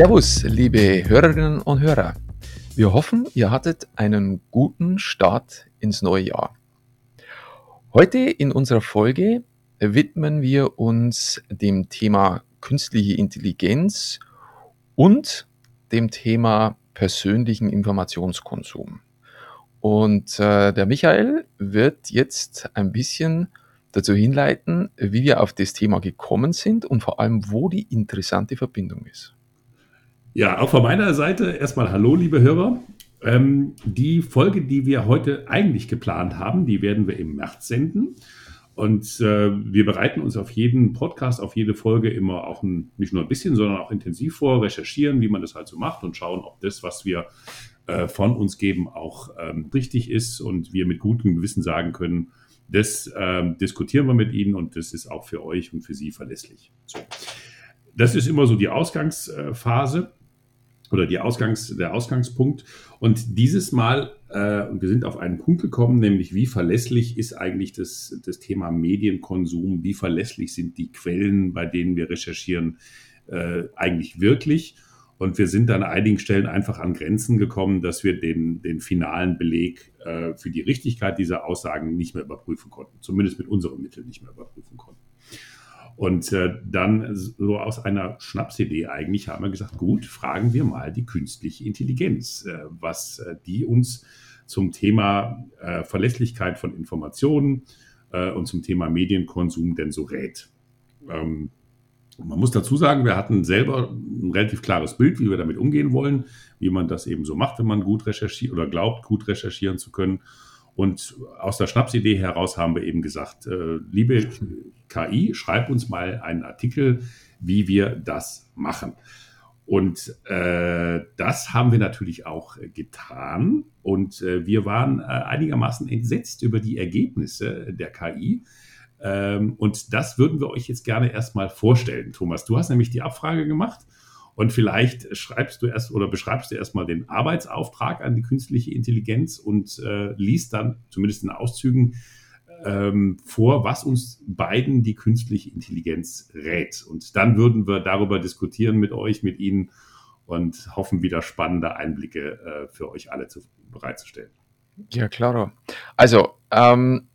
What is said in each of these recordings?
Servus, liebe Hörerinnen und Hörer. Wir hoffen, ihr hattet einen guten Start ins neue Jahr. Heute in unserer Folge widmen wir uns dem Thema künstliche Intelligenz und dem Thema persönlichen Informationskonsum. Und äh, der Michael wird jetzt ein bisschen dazu hinleiten, wie wir auf das Thema gekommen sind und vor allem, wo die interessante Verbindung ist. Ja, auch von meiner Seite erstmal Hallo, liebe Hörer. Ähm, die Folge, die wir heute eigentlich geplant haben, die werden wir im März senden. Und äh, wir bereiten uns auf jeden Podcast, auf jede Folge immer auch ein, nicht nur ein bisschen, sondern auch intensiv vor, recherchieren, wie man das halt so macht und schauen, ob das, was wir äh, von uns geben, auch ähm, richtig ist und wir mit gutem Gewissen sagen können, das ähm, diskutieren wir mit Ihnen und das ist auch für euch und für Sie verlässlich. So. Das ist immer so die Ausgangsphase oder die Ausgangs, der Ausgangspunkt. Und dieses Mal, äh, wir sind auf einen Punkt gekommen, nämlich wie verlässlich ist eigentlich das, das Thema Medienkonsum, wie verlässlich sind die Quellen, bei denen wir recherchieren, äh, eigentlich wirklich. Und wir sind an einigen Stellen einfach an Grenzen gekommen, dass wir den, den finalen Beleg äh, für die Richtigkeit dieser Aussagen nicht mehr überprüfen konnten. Zumindest mit unseren Mitteln nicht mehr überprüfen konnten. Und äh, dann so aus einer Schnapsidee eigentlich haben wir gesagt, gut, fragen wir mal die künstliche Intelligenz, äh, was äh, die uns zum Thema äh, Verlässlichkeit von Informationen äh, und zum Thema Medienkonsum denn so rät. Ähm, man muss dazu sagen, wir hatten selber ein relativ klares Bild, wie wir damit umgehen wollen, wie man das eben so macht, wenn man gut recherchiert oder glaubt, gut recherchieren zu können. Und aus der Schnapsidee heraus haben wir eben gesagt, äh, liebe KI, schreib uns mal einen Artikel, wie wir das machen. Und äh, das haben wir natürlich auch getan. Und äh, wir waren äh, einigermaßen entsetzt über die Ergebnisse der KI. Ähm, und das würden wir euch jetzt gerne erstmal vorstellen. Thomas, du hast nämlich die Abfrage gemacht. Und vielleicht schreibst du erst oder beschreibst du erstmal den Arbeitsauftrag an die künstliche Intelligenz und äh, liest dann, zumindest in Auszügen, ähm, vor, was uns beiden die künstliche Intelligenz rät. Und dann würden wir darüber diskutieren mit euch, mit Ihnen und hoffen wieder spannende Einblicke äh, für euch alle zu, bereitzustellen. Ja, klar. Also, ähm,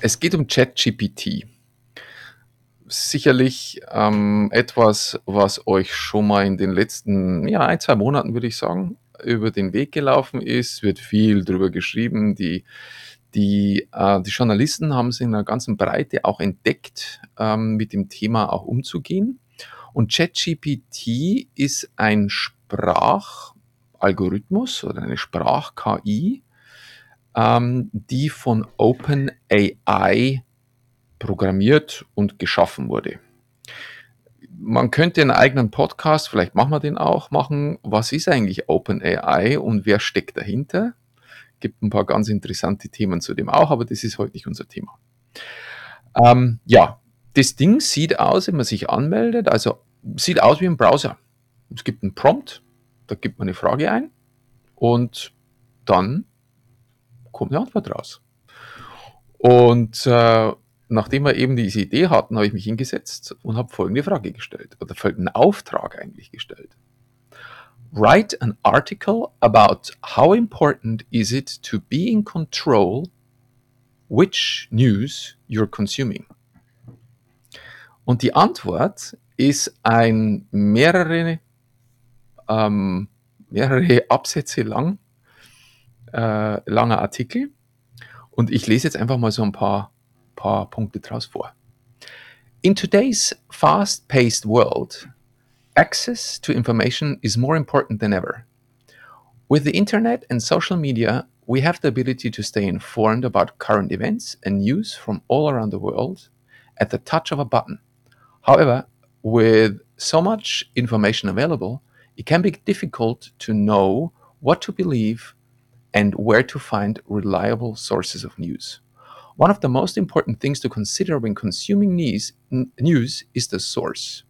es geht um ChatGPT. Sicherlich ähm, etwas, was euch schon mal in den letzten ja, ein, zwei Monaten, würde ich sagen, über den Weg gelaufen ist. Wird viel drüber geschrieben. Die die, äh, die Journalisten haben es in einer ganzen Breite auch entdeckt, ähm, mit dem Thema auch umzugehen. Und ChatGPT ist ein Sprachalgorithmus oder eine Sprach-KI, ähm, die von OpenAI programmiert und geschaffen wurde. Man könnte einen eigenen Podcast, vielleicht machen wir den auch, machen. Was ist eigentlich OpenAI und wer steckt dahinter? gibt ein paar ganz interessante Themen zu dem auch, aber das ist heute nicht unser Thema. Ähm, ja, das Ding sieht aus, wenn man sich anmeldet, also sieht aus wie ein Browser. Es gibt einen Prompt, da gibt man eine Frage ein und dann kommt eine Antwort raus. Und äh, nachdem wir eben diese Idee hatten, habe ich mich hingesetzt und habe folgende Frage gestellt oder folgenden Auftrag eigentlich gestellt. write an article about how important is it to be in control which news you're consuming. Und die Antwort ist ein mehrere, ähm, mehrere Absätze lang, äh, langer Artikel. Und ich lese jetzt einfach mal so ein paar, In today's fast-paced world, Access to information is more important than ever. With the internet and social media, we have the ability to stay informed about current events and news from all around the world at the touch of a button. However, with so much information available, it can be difficult to know what to believe and where to find reliable sources of news. One of the most important things to consider when consuming news, news is the source.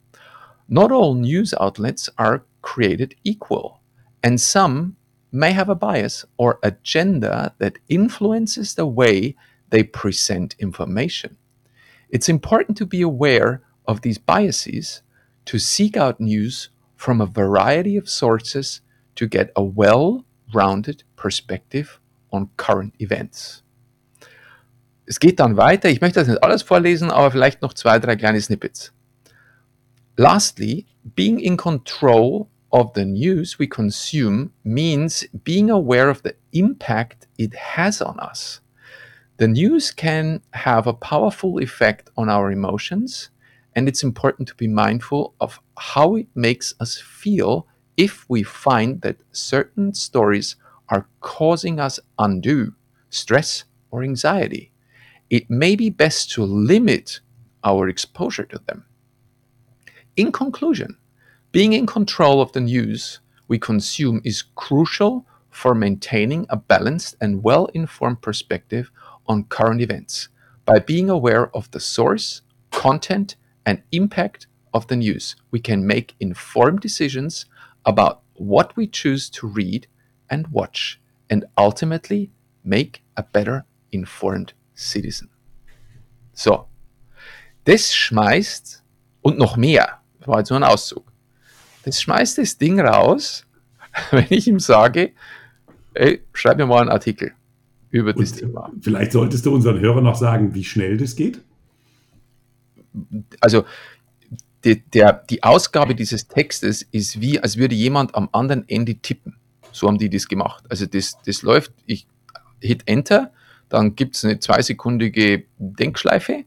Not all news outlets are created equal, and some may have a bias or agenda that influences the way they present information. It's important to be aware of these biases, to seek out news from a variety of sources to get a well-rounded perspective on current events. Es geht dann weiter. Ich möchte das nicht alles vorlesen, aber vielleicht noch zwei, drei kleine Snippets. Lastly, being in control of the news we consume means being aware of the impact it has on us. The news can have a powerful effect on our emotions, and it's important to be mindful of how it makes us feel if we find that certain stories are causing us undue stress or anxiety. It may be best to limit our exposure to them. In conclusion, being in control of the news we consume is crucial for maintaining a balanced and well informed perspective on current events by being aware of the source, content, and impact of the news. We can make informed decisions about what we choose to read and watch and ultimately make a better informed citizen. So, das schmeißt und noch mehr, das war jetzt nur ein Auszug, das schmeißt das Ding raus, wenn ich ihm sage, ey, schreib mir mal einen Artikel über das Und Thema. Vielleicht solltest du unseren Hörern noch sagen, wie schnell das geht. Also die, der, die Ausgabe dieses Textes ist wie, als würde jemand am anderen Ende tippen. So haben die das gemacht. Also das, das läuft, ich hit Enter, dann gibt es eine zweisekundige Denkschleife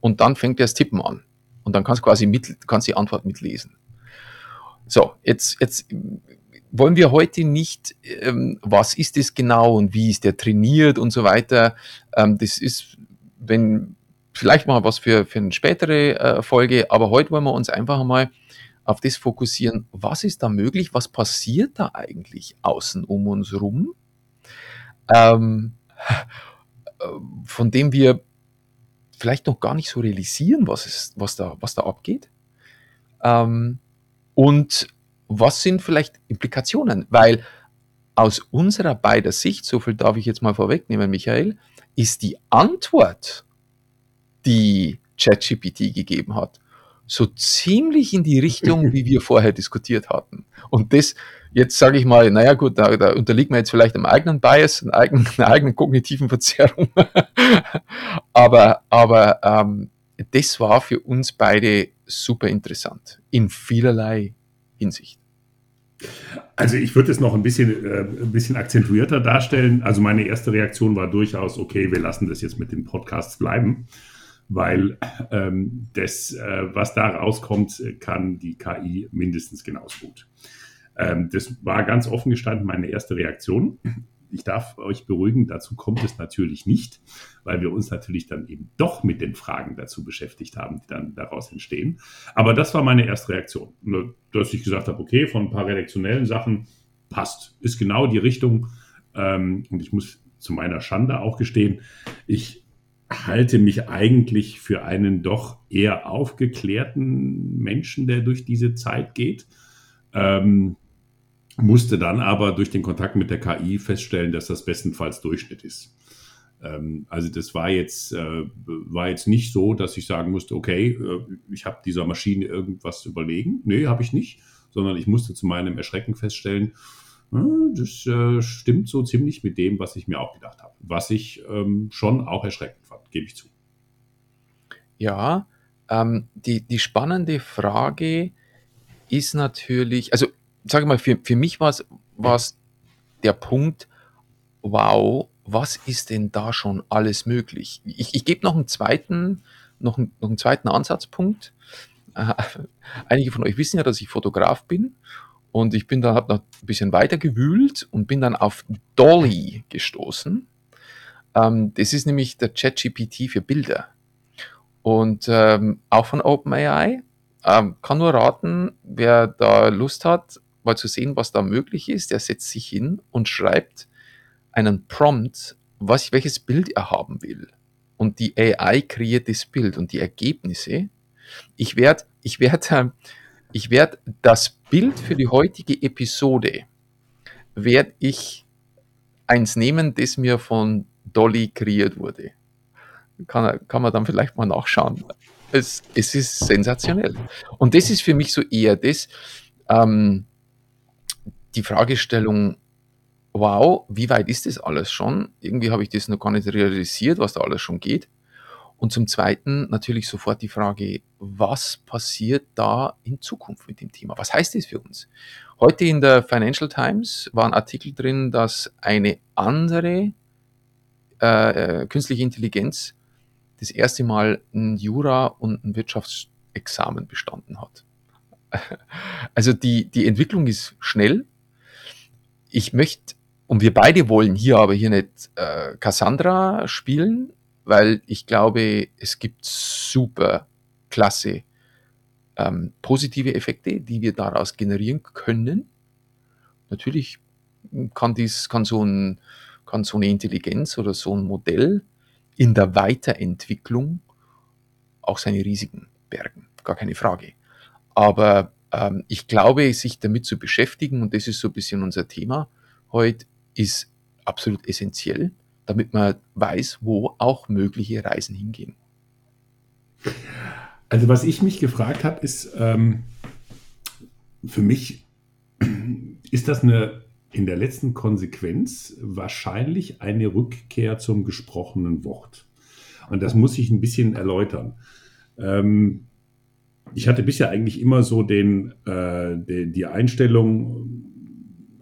und dann fängt das Tippen an. Und dann kannst du quasi mit, kannst die Antwort mitlesen. So, jetzt, jetzt wollen wir heute nicht, ähm, was ist das genau und wie ist der trainiert und so weiter. Ähm, das ist, wenn, vielleicht mal was für, für eine spätere äh, Folge, aber heute wollen wir uns einfach mal auf das fokussieren, was ist da möglich, was passiert da eigentlich außen um uns rum, ähm, äh, von dem wir vielleicht noch gar nicht so realisieren, was, ist, was, da, was da abgeht. Ähm, und was sind vielleicht Implikationen? Weil aus unserer beider Sicht, so viel darf ich jetzt mal vorwegnehmen, Michael, ist die Antwort, die ChatGPT gegeben hat, so ziemlich in die Richtung, wie wir vorher diskutiert hatten. Und das, jetzt sage ich mal, naja gut, da, da unterliegt man jetzt vielleicht einem eigenen Bias, einer eigenen, einer eigenen kognitiven Verzerrung. aber aber ähm, das war für uns beide super interessant, in vielerlei Hinsicht. Also ich würde es noch ein bisschen, äh, ein bisschen akzentuierter darstellen. Also meine erste Reaktion war durchaus, okay, wir lassen das jetzt mit den Podcasts bleiben, weil ähm, das, äh, was da rauskommt, kann die KI mindestens genauso gut. Ähm, das war ganz offen gestanden meine erste Reaktion ich darf euch beruhigen, dazu kommt es natürlich nicht, weil wir uns natürlich dann eben doch mit den Fragen dazu beschäftigt haben, die dann daraus entstehen. Aber das war meine erste Reaktion, dass ich gesagt habe, okay, von ein paar redaktionellen Sachen passt, ist genau die Richtung. Ähm, und ich muss zu meiner Schande auch gestehen, ich halte mich eigentlich für einen doch eher aufgeklärten Menschen, der durch diese Zeit geht. Ähm, musste dann aber durch den Kontakt mit der KI feststellen, dass das bestenfalls Durchschnitt ist. Ähm, also das war jetzt, äh, war jetzt nicht so, dass ich sagen musste, okay, äh, ich habe dieser Maschine irgendwas überlegen. Nee, habe ich nicht, sondern ich musste zu meinem Erschrecken feststellen, das äh, stimmt so ziemlich mit dem, was ich mir auch gedacht habe. Was ich ähm, schon auch erschreckend fand, gebe ich zu. Ja, ähm, die, die spannende Frage ist natürlich, also sage mal, für, für mich war es der Punkt, wow, was ist denn da schon alles möglich? Ich, ich gebe noch einen zweiten, noch einen, noch einen zweiten Ansatzpunkt. Äh, einige von euch wissen ja, dass ich Fotograf bin und ich bin da, habe noch ein bisschen weiter gewühlt und bin dann auf Dolly gestoßen. Ähm, das ist nämlich der ChatGPT für Bilder. Und ähm, auch von OpenAI. Ähm, kann nur raten, wer da Lust hat, mal zu sehen, was da möglich ist. Er setzt sich hin und schreibt einen Prompt, was, welches Bild er haben will. Und die AI kreiert das Bild und die Ergebnisse. Ich werde ich werd, ich werd das Bild für die heutige Episode, werde ich eins nehmen, das mir von Dolly kreiert wurde. Kann, kann man dann vielleicht mal nachschauen. Es, es ist sensationell. Und das ist für mich so eher das, ähm, die Fragestellung, wow, wie weit ist das alles schon? Irgendwie habe ich das noch gar nicht realisiert, was da alles schon geht. Und zum Zweiten natürlich sofort die Frage, was passiert da in Zukunft mit dem Thema? Was heißt das für uns? Heute in der Financial Times war ein Artikel drin, dass eine andere äh, äh künstliche Intelligenz das erste Mal ein Jura und ein Wirtschaftsexamen bestanden hat. Also die, die Entwicklung ist schnell. Ich möchte, und wir beide wollen hier aber hier nicht äh, Cassandra spielen, weil ich glaube, es gibt super klasse ähm, positive Effekte, die wir daraus generieren können. Natürlich kann dies, kann so ein, kann so eine Intelligenz oder so ein Modell in der Weiterentwicklung auch seine Risiken bergen. Gar keine Frage. Aber ähm, ich glaube, sich damit zu beschäftigen, und das ist so ein bisschen unser Thema heute, ist absolut essentiell, damit man weiß, wo auch mögliche Reisen hingehen. Also was ich mich gefragt habe, ist, ähm, für mich ist das eine in der letzten Konsequenz wahrscheinlich eine Rückkehr zum gesprochenen Wort. Und das muss ich ein bisschen erläutern. Ähm, ich hatte bisher eigentlich immer so den, äh, die, die Einstellung,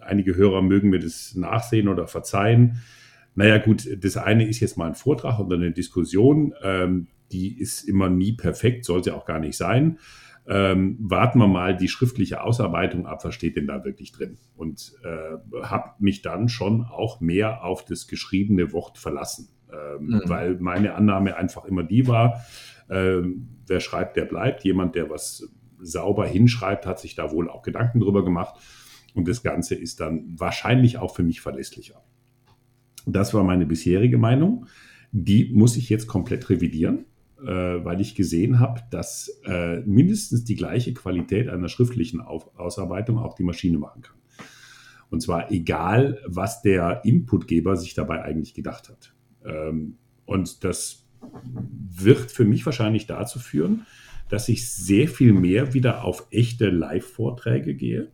einige Hörer mögen mir das nachsehen oder verzeihen. Naja gut, das eine ist jetzt mal ein Vortrag oder eine Diskussion, ähm, die ist immer nie perfekt, sollte auch gar nicht sein ähm, warten wir mal die schriftliche Ausarbeitung ab, was steht denn da wirklich drin? Und äh, habe mich dann schon auch mehr auf das geschriebene Wort verlassen, ähm, mhm. weil meine Annahme einfach immer die war, ähm, wer schreibt, der bleibt. Jemand, der was sauber hinschreibt, hat sich da wohl auch Gedanken drüber gemacht. Und das Ganze ist dann wahrscheinlich auch für mich verlässlicher. Das war meine bisherige Meinung. Die muss ich jetzt komplett revidieren äh, weil ich gesehen habe, dass äh, mindestens die gleiche Qualität einer schriftlichen Auf Ausarbeitung auch die Maschine machen kann. Und zwar egal, was der Inputgeber sich dabei eigentlich gedacht hat. Ähm, und das wird für mich wahrscheinlich dazu führen, dass ich sehr viel mehr wieder auf echte Live-Vorträge gehe,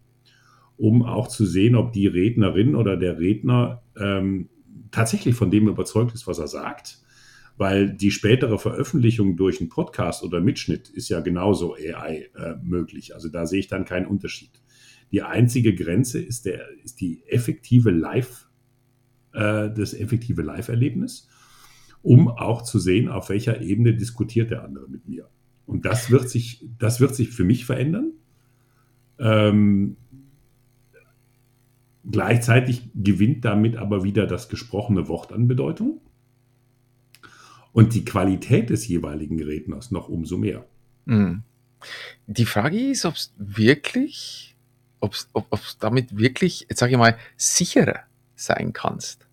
um auch zu sehen, ob die Rednerin oder der Redner ähm, tatsächlich von dem überzeugt ist, was er sagt weil die spätere Veröffentlichung durch einen Podcast oder Mitschnitt ist ja genauso AI äh, möglich. Also da sehe ich dann keinen Unterschied. Die einzige Grenze ist, der, ist die effektive Live, äh, das effektive Live-Erlebnis, um auch zu sehen, auf welcher Ebene diskutiert der andere mit mir. Und das wird sich, das wird sich für mich verändern. Ähm, gleichzeitig gewinnt damit aber wieder das gesprochene Wort an Bedeutung und die Qualität des jeweiligen Redners noch umso mehr. Mhm. Die Frage ist, ob es wirklich, ob's, ob es damit wirklich, jetzt sage ich mal, sicherer sein kannst.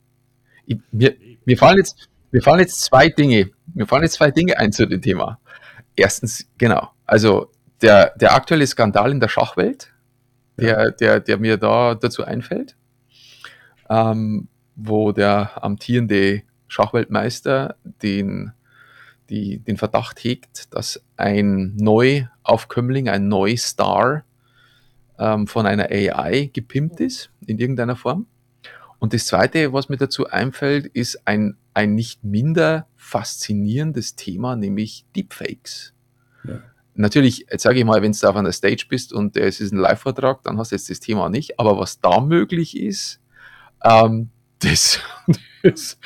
Ich, mir, mir, fallen jetzt, mir fallen jetzt zwei Dinge, mir fallen jetzt zwei Dinge ein zu dem Thema. Erstens, genau, also der, der aktuelle Skandal in der Schachwelt, der, der, der mir da dazu einfällt, ähm, wo der amtierende Schachweltmeister den, die, den Verdacht hegt, dass ein Neuaufkömmling, ein Neustar ähm, von einer AI gepimpt ist in irgendeiner Form. Und das Zweite, was mir dazu einfällt, ist ein, ein nicht minder faszinierendes Thema, nämlich Deepfakes. Ja. Natürlich, jetzt sage ich mal, wenn du auf einer Stage bist und es ist ein Live-Vortrag, dann hast du jetzt das Thema nicht. Aber was da möglich ist, ähm, das, das,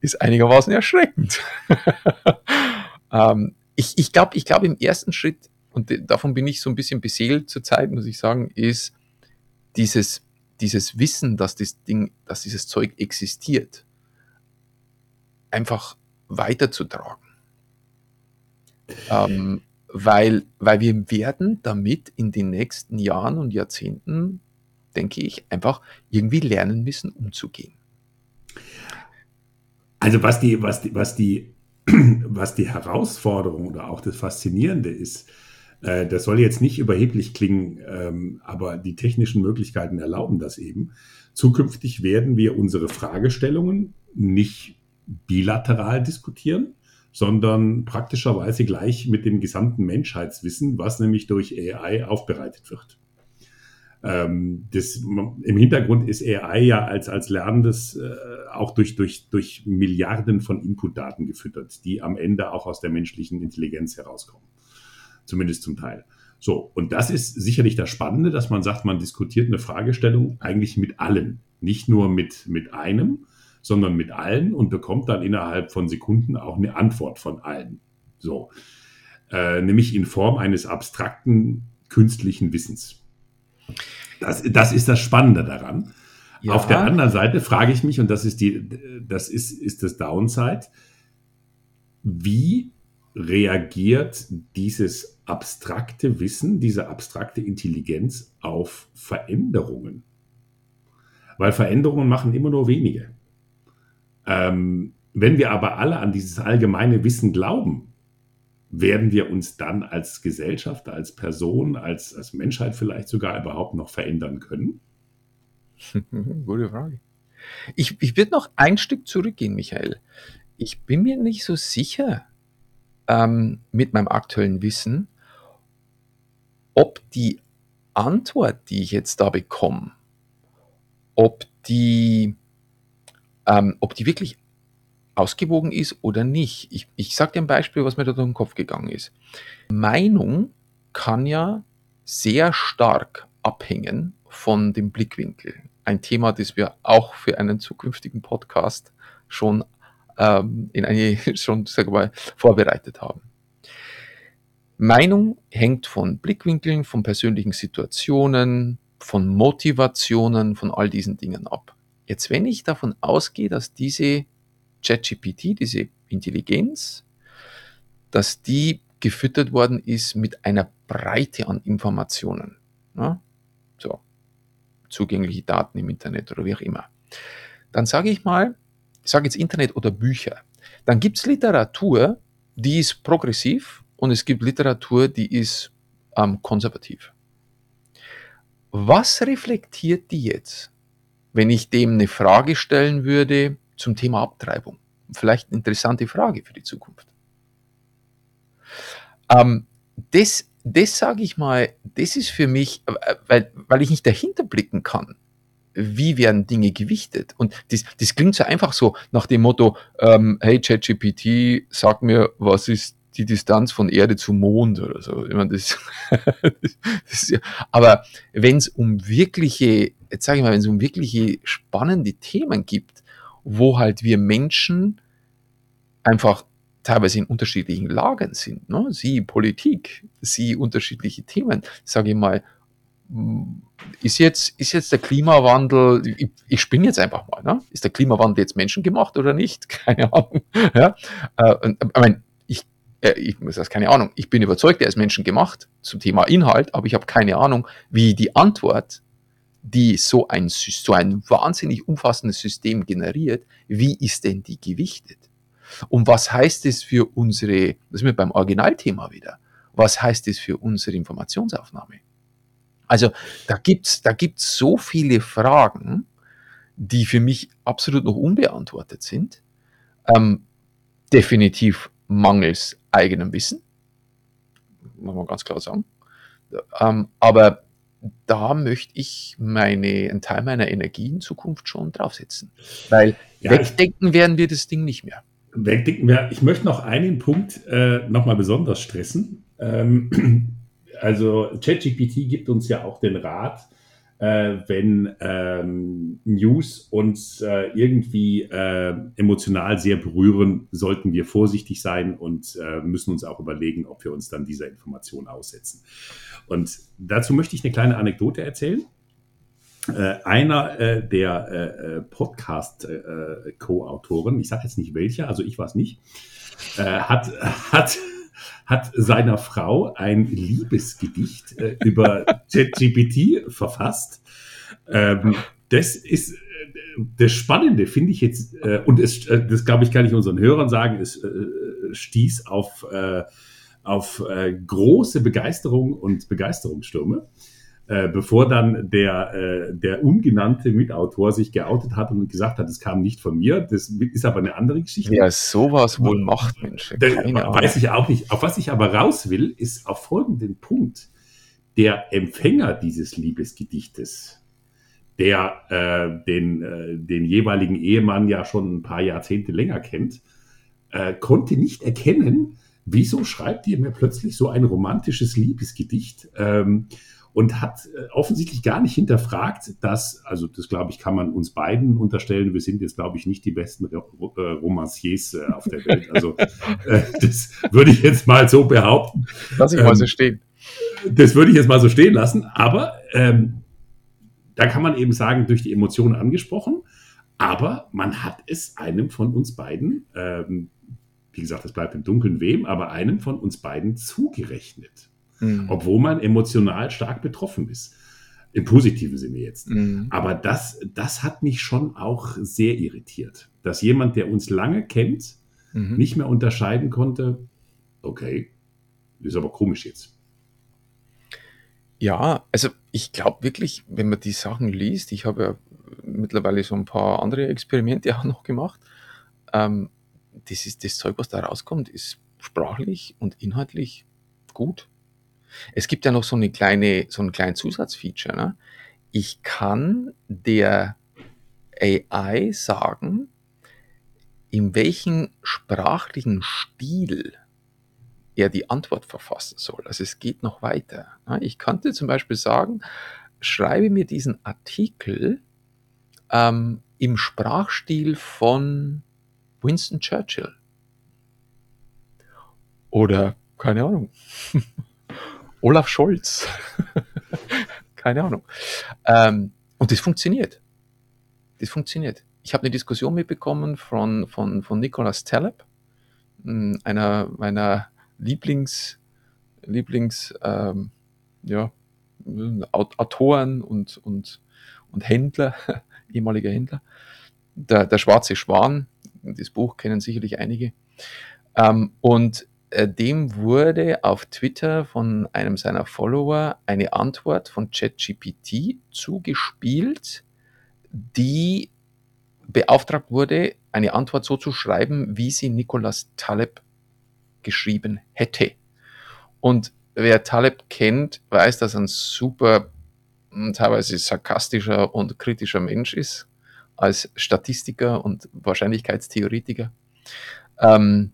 ist einigermaßen erschreckend. ähm, ich ich glaube, ich glaub, im ersten Schritt, und davon bin ich so ein bisschen beseelt zurzeit, muss ich sagen, ist dieses, dieses Wissen, dass das Ding, dass dieses Zeug existiert, einfach weiterzutragen. Ähm, weil, weil wir werden damit in den nächsten Jahren und Jahrzehnten, denke ich, einfach irgendwie lernen müssen, umzugehen. Also was die, was die, was die, was die Herausforderung oder auch das Faszinierende ist, äh, das soll jetzt nicht überheblich klingen, ähm, aber die technischen Möglichkeiten erlauben das eben. Zukünftig werden wir unsere Fragestellungen nicht bilateral diskutieren, sondern praktischerweise gleich mit dem gesamten Menschheitswissen, was nämlich durch AI aufbereitet wird. Ähm, das, Im Hintergrund ist AI ja als, als Lernendes äh, auch durch, durch, durch Milliarden von Inputdaten gefüttert, die am Ende auch aus der menschlichen Intelligenz herauskommen. Zumindest zum Teil. So, und das ist sicherlich das Spannende, dass man sagt, man diskutiert eine Fragestellung eigentlich mit allen, nicht nur mit, mit einem, sondern mit allen und bekommt dann innerhalb von Sekunden auch eine Antwort von allen. So, äh, nämlich in Form eines abstrakten künstlichen Wissens. Das, das ist das Spannende daran. Ja. Auf der anderen Seite frage ich mich, und das ist die, das ist, ist das Downside, wie reagiert dieses abstrakte Wissen, diese abstrakte Intelligenz auf Veränderungen? Weil Veränderungen machen immer nur wenige. Ähm, wenn wir aber alle an dieses allgemeine Wissen glauben, werden wir uns dann als Gesellschaft, als Person, als, als Menschheit vielleicht sogar überhaupt noch verändern können? Gute Frage. Ich, ich würde noch ein Stück zurückgehen, Michael. Ich bin mir nicht so sicher ähm, mit meinem aktuellen Wissen, ob die Antwort, die ich jetzt da bekomme, ob die, ähm, ob die wirklich ausgewogen ist oder nicht. Ich, ich sage dir ein Beispiel, was mir da durch den Kopf gegangen ist. Meinung kann ja sehr stark abhängen von dem Blickwinkel. Ein Thema, das wir auch für einen zukünftigen Podcast schon ähm, in eine schon sag mal, vorbereitet haben. Meinung hängt von Blickwinkeln, von persönlichen Situationen, von Motivationen, von all diesen Dingen ab. Jetzt, wenn ich davon ausgehe, dass diese ChatGPT, diese Intelligenz, dass die gefüttert worden ist mit einer Breite an Informationen. Ja? So, zugängliche Daten im Internet oder wie auch immer. Dann sage ich mal, ich sage jetzt Internet oder Bücher. Dann gibt es Literatur, die ist progressiv und es gibt Literatur, die ist ähm, konservativ. Was reflektiert die jetzt, wenn ich dem eine Frage stellen würde, zum Thema Abtreibung. Vielleicht eine interessante Frage für die Zukunft. Ähm, das, das sage ich mal, das ist für mich, weil, weil ich nicht dahinter blicken kann, wie werden Dinge gewichtet. Und das, das klingt so einfach so nach dem Motto, ähm, hey ChatGPT, sag mir, was ist die Distanz von Erde zum Mond oder so. Ich meine, das, das ja, aber wenn es um wirkliche, jetzt sage ich mal, wenn es um wirkliche spannende Themen gibt, wo halt wir Menschen einfach teilweise in unterschiedlichen Lagen sind. Ne? Sie Politik, sie unterschiedliche Themen. Sage ich mal, ist jetzt, ist jetzt der Klimawandel, ich, ich spinne jetzt einfach mal, ne? ist der Klimawandel jetzt menschengemacht oder nicht? Keine Ahnung. Ja? Äh, ich meine, äh, ich muss das keine Ahnung. Ich bin überzeugt, er ist menschengemacht zum Thema Inhalt, aber ich habe keine Ahnung, wie die Antwort die so ein, so ein wahnsinnig umfassendes System generiert, wie ist denn die gewichtet? Und was heißt es für unsere, das sind wir beim Originalthema wieder, was heißt es für unsere Informationsaufnahme? Also da gibt's da gibt's so viele Fragen, die für mich absolut noch unbeantwortet sind. Ähm, definitiv mangels eigenem Wissen, muss man ganz klar sagen. Ähm, aber da möchte ich meine, einen Teil meiner Energie in Zukunft schon draufsetzen. Weil ja, wegdenken werden wir das Ding nicht mehr. Wegdenken wir. Ich möchte noch einen Punkt äh, nochmal besonders stressen. Ähm, also ChatGPT gibt uns ja auch den Rat, äh, wenn ähm, News uns äh, irgendwie äh, emotional sehr berühren, sollten wir vorsichtig sein und äh, müssen uns auch überlegen, ob wir uns dann dieser Information aussetzen. Und dazu möchte ich eine kleine Anekdote erzählen. Äh, einer äh, der Podcast-Co-Autoren, ich sage jetzt nicht welcher, also ich war es nicht, hat, hat hat seiner Frau ein Liebesgedicht äh, über ChatGPT verfasst. Ähm, das ist äh, das Spannende, finde ich jetzt, äh, und es, äh, das glaube ich, kann ich unseren Hörern sagen, es äh, stieß auf, äh, auf große Begeisterung und Begeisterungsstürme. Äh, bevor dann der, äh, der ungenannte Mitautor sich geoutet hat und gesagt hat, es kam nicht von mir. Das ist aber eine andere Geschichte. Ja, sowas wohl macht, Mensch. Weiß ich auch nicht. Auf was ich aber raus will, ist auf folgenden Punkt. der Empfänger dieses Liebesgedichtes, der äh, den, äh, den jeweiligen Ehemann ja schon ein paar Jahrzehnte länger kennt, äh, konnte nicht erkennen, wieso schreibt ihr mir plötzlich so ein romantisches Liebesgedicht? Ähm, und hat äh, offensichtlich gar nicht hinterfragt, dass, also das glaube ich, kann man uns beiden unterstellen, wir sind jetzt, glaube ich, nicht die besten äh, Romanciers äh, auf der Welt. Also das würde ich jetzt mal so behaupten. Lass ich mal so ähm, stehen. Das würde ich jetzt mal so stehen lassen, aber ähm, da kann man eben sagen, durch die Emotionen angesprochen, aber man hat es einem von uns beiden, ähm, wie gesagt, es bleibt im Dunkeln wem, aber einem von uns beiden zugerechnet mhm. obwohl man emotional stark betroffen ist. Im positiven Sinne jetzt. Mhm. Aber das, das hat mich schon auch sehr irritiert, dass jemand, der uns lange kennt, mhm. nicht mehr unterscheiden konnte, okay, ist aber komisch jetzt. Ja, also ich glaube wirklich, wenn man die Sachen liest, ich habe ja mittlerweile so ein paar andere Experimente auch noch gemacht, ähm, das ist das Zeug, was da rauskommt, ist sprachlich und inhaltlich gut. Es gibt ja noch so eine kleine, so einen kleinen Zusatzfeature. Ne? Ich kann der AI sagen, in welchen sprachlichen Stil er die Antwort verfassen soll. Also es geht noch weiter. Ne? Ich könnte zum Beispiel sagen, schreibe mir diesen Artikel ähm, im Sprachstil von Winston Churchill. Oder, keine Ahnung, Olaf Scholz. Keine Ahnung. Ähm, und das funktioniert. Das funktioniert. Ich habe eine Diskussion mitbekommen von, von, von Nicolas Taleb, hm, einer meiner Lieblings, Lieblings ähm, ja, Autoren und, und, und Händler, ehemaliger Händler. Der, der Schwarze Schwan, das Buch kennen sicherlich einige. Ähm, und dem wurde auf Twitter von einem seiner Follower eine Antwort von ChatGPT zugespielt, die beauftragt wurde, eine Antwort so zu schreiben, wie sie Nicolas Taleb geschrieben hätte. Und wer Taleb kennt, weiß, dass er ein super, hm, teilweise sarkastischer und kritischer Mensch ist, als Statistiker und Wahrscheinlichkeitstheoretiker. Ähm,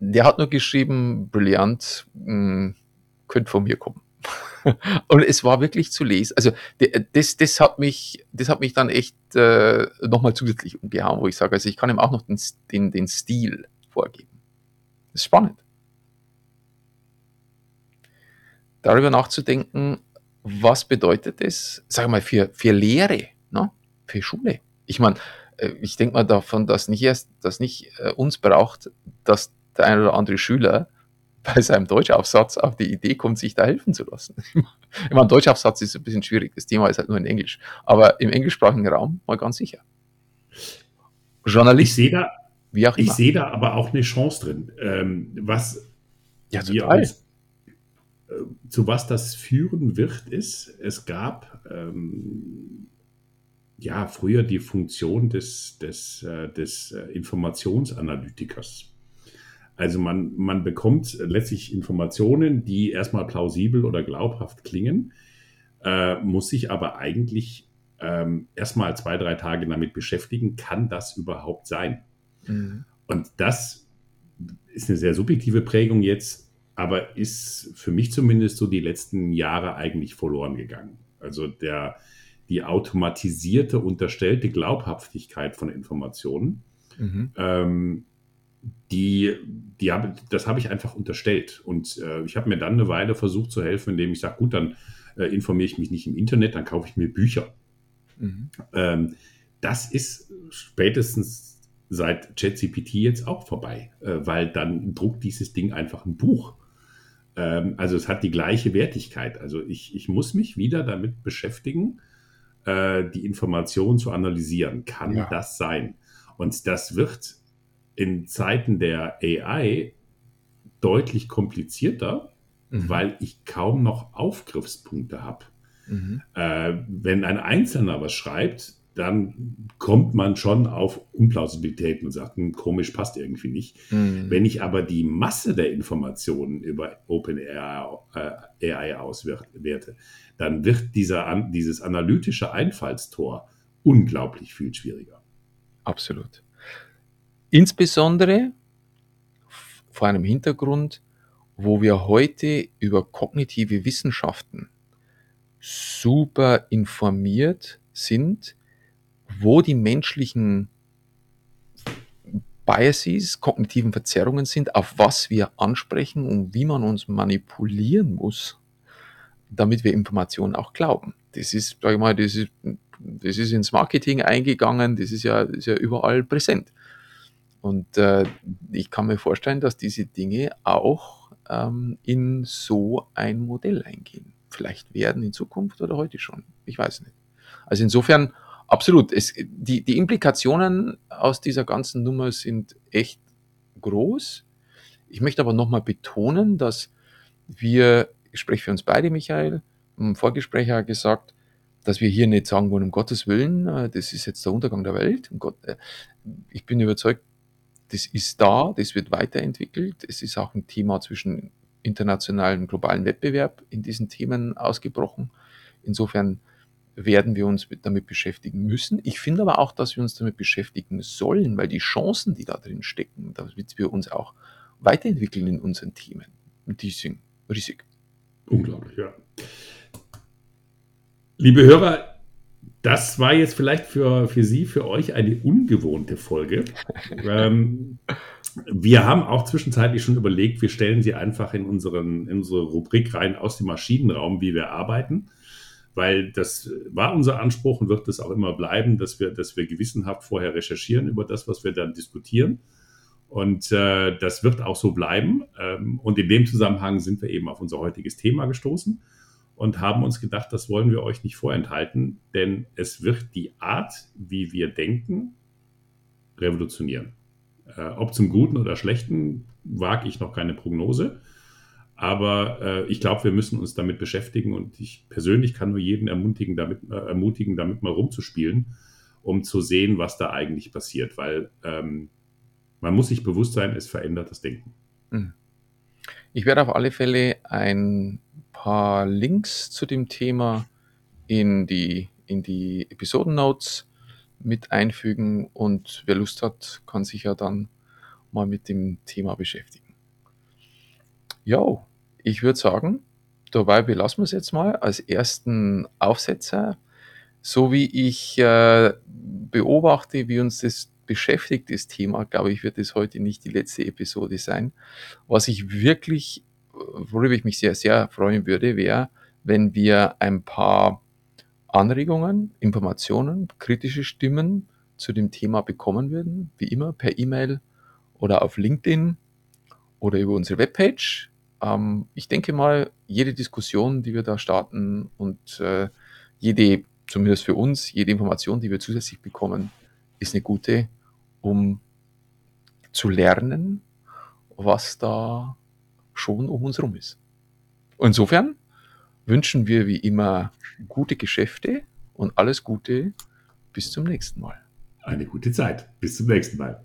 der hat nur geschrieben, brillant, hm, könnte von mir kommen. und es war wirklich zu lesen. Also das, das hat mich, das hat mich dann echt äh, nochmal zusätzlich umgehauen, wo ich sage, also ich kann ihm auch noch den, den, den Stil vorgeben. Das ist spannend. Darüber nachzudenken, was bedeutet das, sag mal, für, für Lehre, ne? für Schule. Ich meine, äh, ich denke mal davon, dass nicht erst, dass nicht äh, uns braucht, dass der ein oder andere Schüler bei seinem Deutschaufsatz auf die Idee kommt, sich da helfen zu lassen. ich meine, Deutschaufsatz ist ein bisschen schwierig, das Thema ist halt nur in Englisch. Aber im englischsprachigen Raum mal ganz sicher. Journalist. Ich sehe da, wie auch immer. Ich sehe da aber auch eine Chance drin. Ähm, was ja, total. Uns, äh, zu was das führen wird, ist, es gab ähm, ja früher die Funktion des, des, äh, des äh, Informationsanalytikers. Also man, man bekommt letztlich Informationen, die erstmal plausibel oder glaubhaft klingen, äh, muss sich aber eigentlich ähm, erstmal zwei, drei Tage damit beschäftigen, kann das überhaupt sein? Mhm. Und das ist eine sehr subjektive Prägung jetzt, aber ist für mich zumindest so die letzten Jahre eigentlich verloren gegangen. Also der, die automatisierte, unterstellte Glaubhaftigkeit von Informationen mhm. ähm, die, die hab, das habe ich einfach unterstellt. Und äh, ich habe mir dann eine Weile versucht zu helfen, indem ich sage, gut, dann äh, informiere ich mich nicht im Internet, dann kaufe ich mir Bücher. Mhm. Ähm, das ist spätestens seit ChatGPT jetzt auch vorbei, äh, weil dann druckt dieses Ding einfach ein Buch. Ähm, also es hat die gleiche Wertigkeit. Also ich, ich muss mich wieder damit beschäftigen, äh, die Information zu analysieren. Kann ja. das sein? Und das wird in Zeiten der AI deutlich komplizierter, mhm. weil ich kaum noch Aufgriffspunkte habe. Mhm. Äh, wenn ein Einzelner was schreibt, dann kommt man schon auf Unplausibilitäten und sagt, hm, komisch passt irgendwie nicht. Mhm. Wenn ich aber die Masse der Informationen über OpenAI äh, auswerte, dann wird dieser, dieses analytische Einfallstor unglaublich viel schwieriger. Absolut. Insbesondere vor einem Hintergrund, wo wir heute über kognitive Wissenschaften super informiert sind, wo die menschlichen Biases, kognitiven Verzerrungen sind, auf was wir ansprechen und wie man uns manipulieren muss, damit wir Informationen auch glauben. Das ist, sag ich mal, das ist, das ist ins Marketing eingegangen, das ist ja, ist ja überall präsent. Und äh, ich kann mir vorstellen, dass diese Dinge auch ähm, in so ein Modell eingehen. Vielleicht werden in Zukunft oder heute schon. Ich weiß nicht. Also insofern Absolut. Es, die, die Implikationen aus dieser ganzen Nummer sind echt groß. Ich möchte aber nochmal betonen, dass wir, ich spreche für uns beide, Michael, im Vorgespräch ja gesagt, dass wir hier nicht sagen wollen, um Gottes Willen, äh, das ist jetzt der Untergang der Welt. Äh, ich bin überzeugt, das ist da, das wird weiterentwickelt. Es ist auch ein Thema zwischen internationalen globalen Wettbewerb in diesen Themen ausgebrochen. Insofern werden wir uns damit beschäftigen müssen. Ich finde aber auch, dass wir uns damit beschäftigen sollen, weil die Chancen, die da drin stecken, damit wir uns auch weiterentwickeln in unseren Themen, die sind riesig. Unglaublich, ja. Liebe Hörer, das war jetzt vielleicht für, für Sie, für euch eine ungewohnte Folge. ähm, wir haben auch zwischenzeitlich schon überlegt, wir stellen sie einfach in, unseren, in unsere Rubrik rein aus dem Maschinenraum, wie wir arbeiten weil das war unser Anspruch und wird es auch immer bleiben, dass wir, dass wir gewissenhaft vorher recherchieren über das, was wir dann diskutieren. Und äh, das wird auch so bleiben. Ähm, und in dem Zusammenhang sind wir eben auf unser heutiges Thema gestoßen und haben uns gedacht, das wollen wir euch nicht vorenthalten, denn es wird die Art, wie wir denken, revolutionieren. Äh, ob zum Guten oder Schlechten, wage ich noch keine Prognose. Aber äh, ich glaube, wir müssen uns damit beschäftigen und ich persönlich kann nur jeden ermutigen, damit, äh, ermutigen, damit mal rumzuspielen, um zu sehen, was da eigentlich passiert, weil ähm, man muss sich bewusst sein, es verändert das Denken. Hm. Ich werde auf alle Fälle ein paar Links zu dem Thema in die, in die Episodennotes mit einfügen und wer Lust hat, kann sich ja dann mal mit dem Thema beschäftigen. Jo, ich würde sagen, dabei belassen wir es jetzt mal als ersten Aufsetzer. So wie ich äh, beobachte, wie uns das beschäftigt, das Thema, glaube ich, wird es heute nicht die letzte Episode sein. Was ich wirklich, worüber ich mich sehr, sehr freuen würde, wäre, wenn wir ein paar Anregungen, Informationen, kritische Stimmen zu dem Thema bekommen würden, wie immer per E-Mail oder auf LinkedIn oder über unsere Webpage. Ähm, ich denke mal, jede Diskussion, die wir da starten und äh, jede, zumindest für uns, jede Information, die wir zusätzlich bekommen, ist eine gute, um zu lernen, was da schon um uns herum ist. Insofern wünschen wir wie immer gute Geschäfte und alles Gute bis zum nächsten Mal. Eine gute Zeit. Bis zum nächsten Mal.